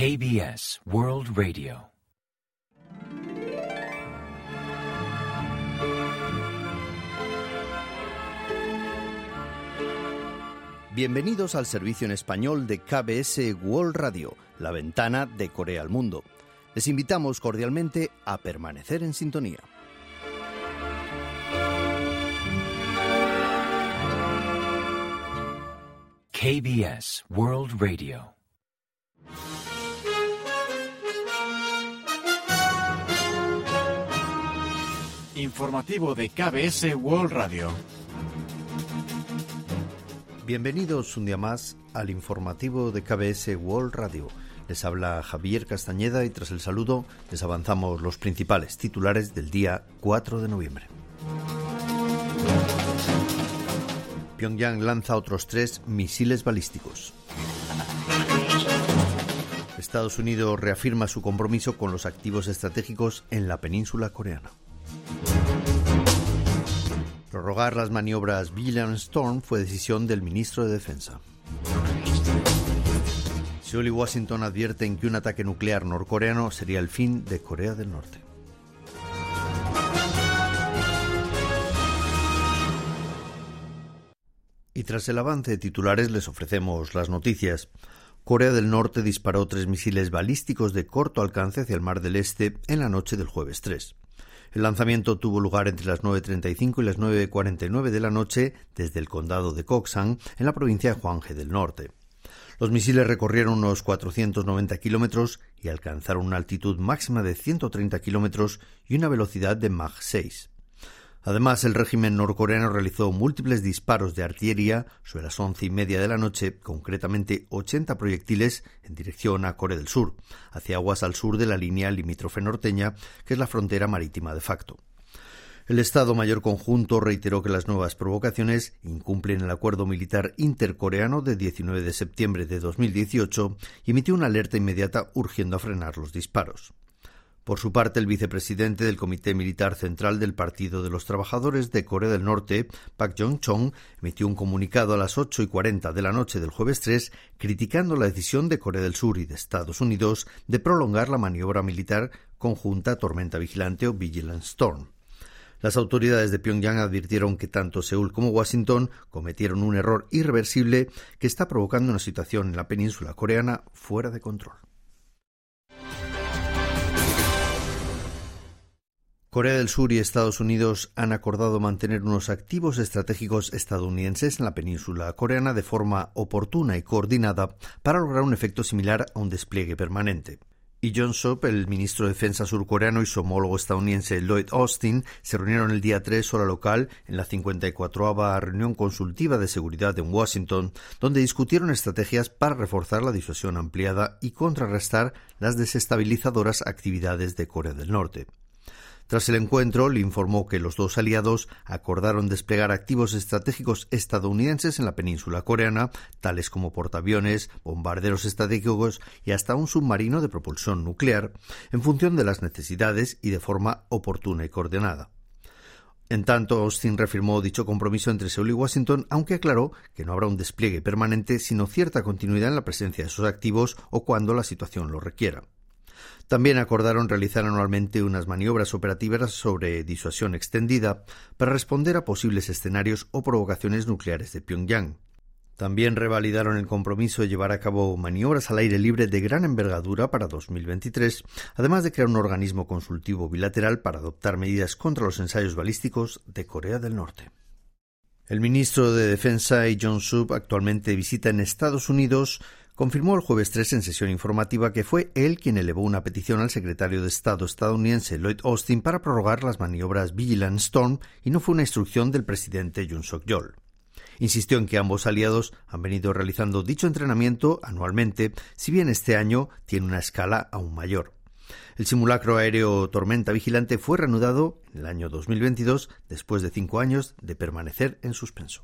KBS World Radio. Bienvenidos al servicio en español de KBS World Radio, la ventana de Corea al mundo. Les invitamos cordialmente a permanecer en sintonía. KBS World Radio. Informativo de KBS World Radio. Bienvenidos un día más al informativo de KBS World Radio. Les habla Javier Castañeda y tras el saludo les avanzamos los principales titulares del día 4 de noviembre. Pyongyang lanza otros tres misiles balísticos. Estados Unidos reafirma su compromiso con los activos estratégicos en la península coreana. Prorrogar las maniobras Vigilant Storm fue decisión del ministro de Defensa. Seoul y Washington advierten que un ataque nuclear norcoreano sería el fin de Corea del Norte. Y tras el avance de titulares les ofrecemos las noticias. Corea del Norte disparó tres misiles balísticos de corto alcance hacia el Mar del Este en la noche del jueves 3. El lanzamiento tuvo lugar entre las 9.35 y las 9.49 de la noche desde el condado de Koksan, en la provincia de Hwanghae del Norte. Los misiles recorrieron unos 490 kilómetros y alcanzaron una altitud máxima de 130 kilómetros y una velocidad de Mach 6. Además, el régimen norcoreano realizó múltiples disparos de artillería sobre las once y media de la noche, concretamente 80 proyectiles en dirección a Corea del Sur, hacia aguas al sur de la línea limítrofe norteña, que es la frontera marítima de facto. El Estado Mayor Conjunto reiteró que las nuevas provocaciones incumplen el acuerdo militar intercoreano de 19 de septiembre de 2018 y emitió una alerta inmediata urgiendo a frenar los disparos. Por su parte, el vicepresidente del Comité Militar Central del Partido de los Trabajadores de Corea del Norte, Pak Jong-chong, emitió un comunicado a las ocho y cuarenta de la noche del jueves 3 criticando la decisión de Corea del Sur y de Estados Unidos de prolongar la maniobra militar conjunta Tormenta Vigilante o Vigilant Storm. Las autoridades de Pyongyang advirtieron que tanto Seúl como Washington cometieron un error irreversible que está provocando una situación en la península coreana fuera de control. Corea del Sur y Estados Unidos han acordado mantener unos activos estratégicos estadounidenses en la península coreana de forma oportuna y coordinada para lograr un efecto similar a un despliegue permanente. Y John Sop, el ministro de Defensa surcoreano, y su homólogo estadounidense Lloyd Austin se reunieron el día 3 hora local en la 54 reunión consultiva de seguridad en Washington, donde discutieron estrategias para reforzar la disuasión ampliada y contrarrestar las desestabilizadoras actividades de Corea del Norte. Tras el encuentro, le informó que los dos aliados acordaron desplegar activos estratégicos estadounidenses en la península coreana, tales como portaaviones, bombarderos estratégicos y hasta un submarino de propulsión nuclear, en función de las necesidades y de forma oportuna y coordinada. En tanto, Austin reafirmó dicho compromiso entre Seúl y Washington, aunque aclaró que no habrá un despliegue permanente, sino cierta continuidad en la presencia de esos activos o cuando la situación lo requiera. También acordaron realizar anualmente unas maniobras operativas sobre disuasión extendida para responder a posibles escenarios o provocaciones nucleares de Pyongyang. También revalidaron el compromiso de llevar a cabo maniobras al aire libre de gran envergadura para 2023, además de crear un organismo consultivo bilateral para adoptar medidas contra los ensayos balísticos de Corea del Norte. El ministro de Defensa, John Sub, actualmente visita en Estados Unidos, confirmó el jueves 3 en sesión informativa que fue él quien elevó una petición al secretario de Estado estadounidense Lloyd Austin para prorrogar las maniobras Vigilant Storm y no fue una instrucción del presidente Jun Suk-yeol. Insistió en que ambos aliados han venido realizando dicho entrenamiento anualmente, si bien este año tiene una escala aún mayor. El simulacro aéreo Tormenta Vigilante fue reanudado en el año 2022 después de cinco años de permanecer en suspenso.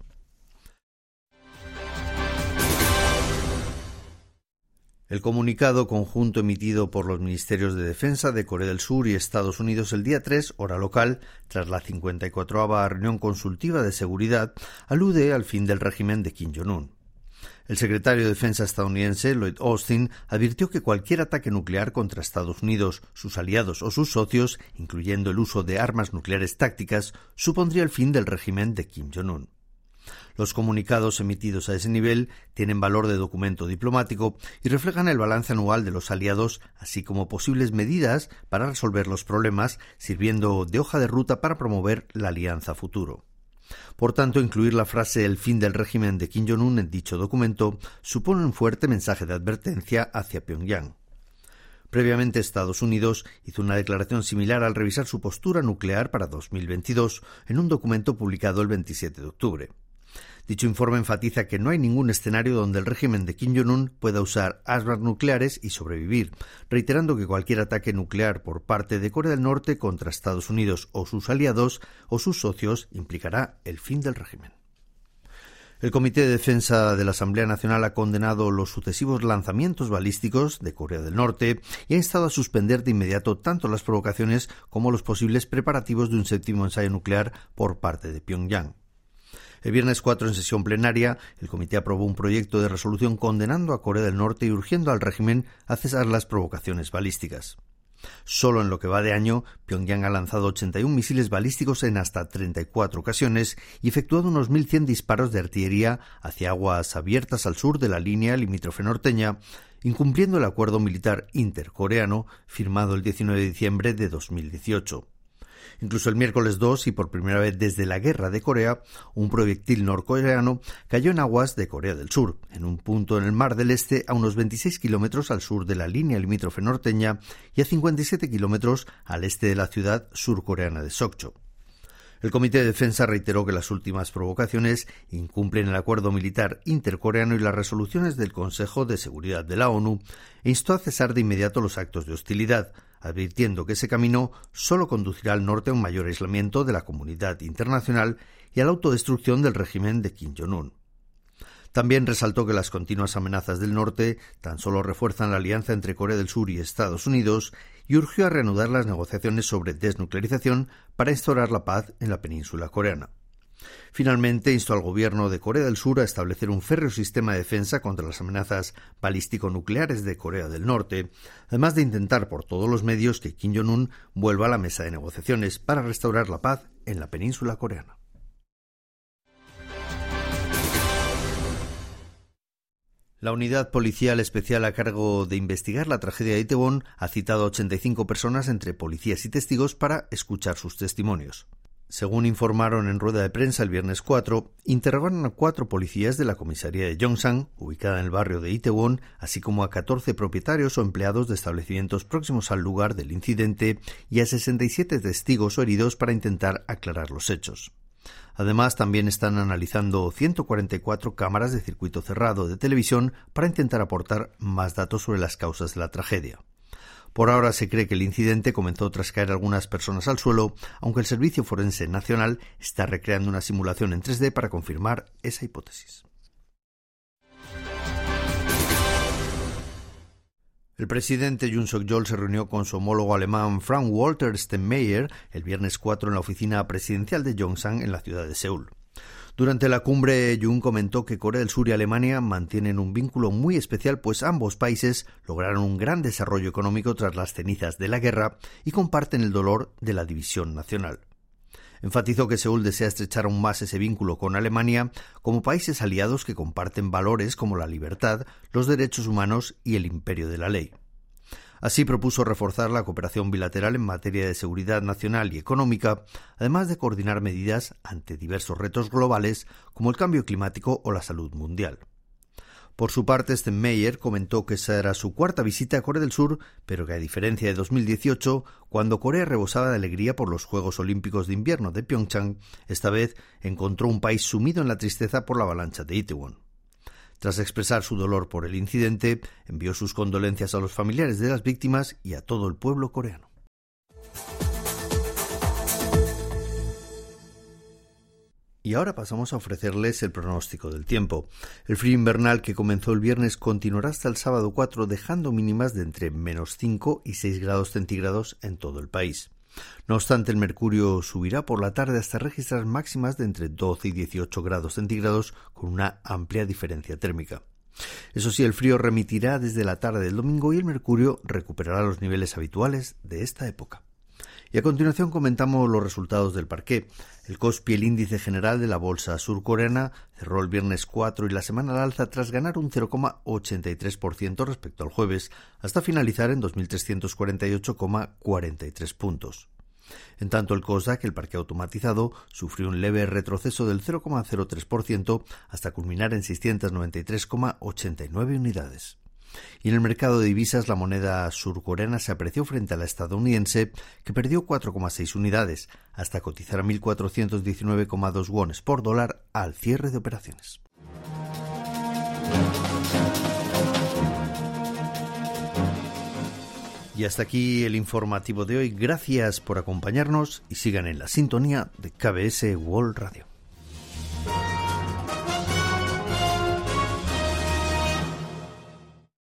El comunicado conjunto emitido por los Ministerios de Defensa de Corea del Sur y Estados Unidos el día 3, hora local, tras la 54 reunión consultiva de seguridad, alude al fin del régimen de Kim Jong-un. El secretario de Defensa estadounidense, Lloyd Austin, advirtió que cualquier ataque nuclear contra Estados Unidos, sus aliados o sus socios, incluyendo el uso de armas nucleares tácticas, supondría el fin del régimen de Kim Jong-un. Los comunicados emitidos a ese nivel tienen valor de documento diplomático y reflejan el balance anual de los aliados, así como posibles medidas para resolver los problemas, sirviendo de hoja de ruta para promover la alianza futuro. Por tanto, incluir la frase el fin del régimen de Kim Jong-un en dicho documento supone un fuerte mensaje de advertencia hacia Pyongyang. Previamente, Estados Unidos hizo una declaración similar al revisar su postura nuclear para 2022 en un documento publicado el 27 de octubre. Dicho informe enfatiza que no hay ningún escenario donde el régimen de Kim Jong-un pueda usar armas nucleares y sobrevivir, reiterando que cualquier ataque nuclear por parte de Corea del Norte contra Estados Unidos o sus aliados o sus socios implicará el fin del régimen. El Comité de Defensa de la Asamblea Nacional ha condenado los sucesivos lanzamientos balísticos de Corea del Norte y ha instado a suspender de inmediato tanto las provocaciones como los posibles preparativos de un séptimo ensayo nuclear por parte de Pyongyang. El viernes 4, en sesión plenaria, el comité aprobó un proyecto de resolución condenando a Corea del Norte y urgiendo al régimen a cesar las provocaciones balísticas. Solo en lo que va de año, Pyongyang ha lanzado 81 misiles balísticos en hasta 34 ocasiones y efectuado unos 1.100 disparos de artillería hacia aguas abiertas al sur de la línea limítrofe norteña, incumpliendo el acuerdo militar intercoreano firmado el 19 de diciembre de 2018. Incluso el miércoles 2 y por primera vez desde la guerra de Corea, un proyectil norcoreano cayó en aguas de Corea del Sur, en un punto en el Mar del Este a unos 26 kilómetros al sur de la línea limítrofe norteña y a 57 kilómetros al este de la ciudad surcoreana de Sokcho. El Comité de Defensa reiteró que las últimas provocaciones incumplen el acuerdo militar intercoreano y las resoluciones del Consejo de Seguridad de la ONU e instó a cesar de inmediato los actos de hostilidad, advirtiendo que ese camino solo conducirá al norte a un mayor aislamiento de la comunidad internacional y a la autodestrucción del régimen de Kim Jong-un. También resaltó que las continuas amenazas del norte tan solo refuerzan la alianza entre Corea del Sur y Estados Unidos y urgió a reanudar las negociaciones sobre desnuclearización para instaurar la paz en la península coreana. Finalmente, instó al gobierno de Corea del Sur a establecer un férreo sistema de defensa contra las amenazas balístico-nucleares de Corea del Norte, además de intentar por todos los medios que Kim Jong-un vuelva a la mesa de negociaciones para restaurar la paz en la península coreana. La unidad policial especial a cargo de investigar la tragedia de Itaewon ha citado a 85 personas entre policías y testigos para escuchar sus testimonios. Según informaron en rueda de prensa el viernes 4, interrogaron a cuatro policías de la comisaría de Yongsan, ubicada en el barrio de Itaewon, así como a 14 propietarios o empleados de establecimientos próximos al lugar del incidente y a 67 testigos o heridos para intentar aclarar los hechos. Además, también están analizando 144 cámaras de circuito cerrado de televisión para intentar aportar más datos sobre las causas de la tragedia. Por ahora se cree que el incidente comenzó tras caer algunas personas al suelo, aunque el Servicio Forense Nacional está recreando una simulación en 3D para confirmar esa hipótesis. El presidente Jun Suk-yeol se reunió con su homólogo alemán Frank Walter Steinmeier el viernes 4 en la oficina presidencial de Yongsan en la ciudad de Seúl. Durante la cumbre, Jun comentó que Corea del Sur y Alemania mantienen un vínculo muy especial, pues ambos países lograron un gran desarrollo económico tras las cenizas de la guerra y comparten el dolor de la división nacional. Enfatizó que Seúl desea estrechar aún más ese vínculo con Alemania como países aliados que comparten valores como la libertad, los derechos humanos y el imperio de la ley. Así propuso reforzar la cooperación bilateral en materia de seguridad nacional y económica, además de coordinar medidas ante diversos retos globales como el cambio climático o la salud mundial. Por su parte, Steinmeier comentó que esa era su cuarta visita a Corea del Sur, pero que a diferencia de 2018, cuando Corea rebosaba de alegría por los Juegos Olímpicos de Invierno de Pyeongchang, esta vez encontró un país sumido en la tristeza por la avalancha de Itaewon. Tras expresar su dolor por el incidente, envió sus condolencias a los familiares de las víctimas y a todo el pueblo coreano. Y ahora pasamos a ofrecerles el pronóstico del tiempo. El frío invernal que comenzó el viernes continuará hasta el sábado 4, dejando mínimas de entre menos 5 y 6 grados centígrados en todo el país. No obstante, el mercurio subirá por la tarde hasta registrar máximas de entre 12 y 18 grados centígrados con una amplia diferencia térmica. Eso sí, el frío remitirá desde la tarde del domingo y el mercurio recuperará los niveles habituales de esta época. Y a continuación comentamos los resultados del parqué. El COSPI, el índice general de la bolsa surcoreana, cerró el viernes 4 y la semana al alza tras ganar un 0,83% respecto al jueves, hasta finalizar en 2.348,43 puntos. En tanto, el COSDAC, el parque automatizado, sufrió un leve retroceso del 0,03% hasta culminar en 693,89 unidades. Y en el mercado de divisas la moneda surcoreana se apreció frente a la estadounidense, que perdió 4,6 unidades, hasta cotizar a 1.419,2 wones por dólar al cierre de operaciones. Y hasta aquí el informativo de hoy. Gracias por acompañarnos y sigan en la sintonía de KBS World Radio.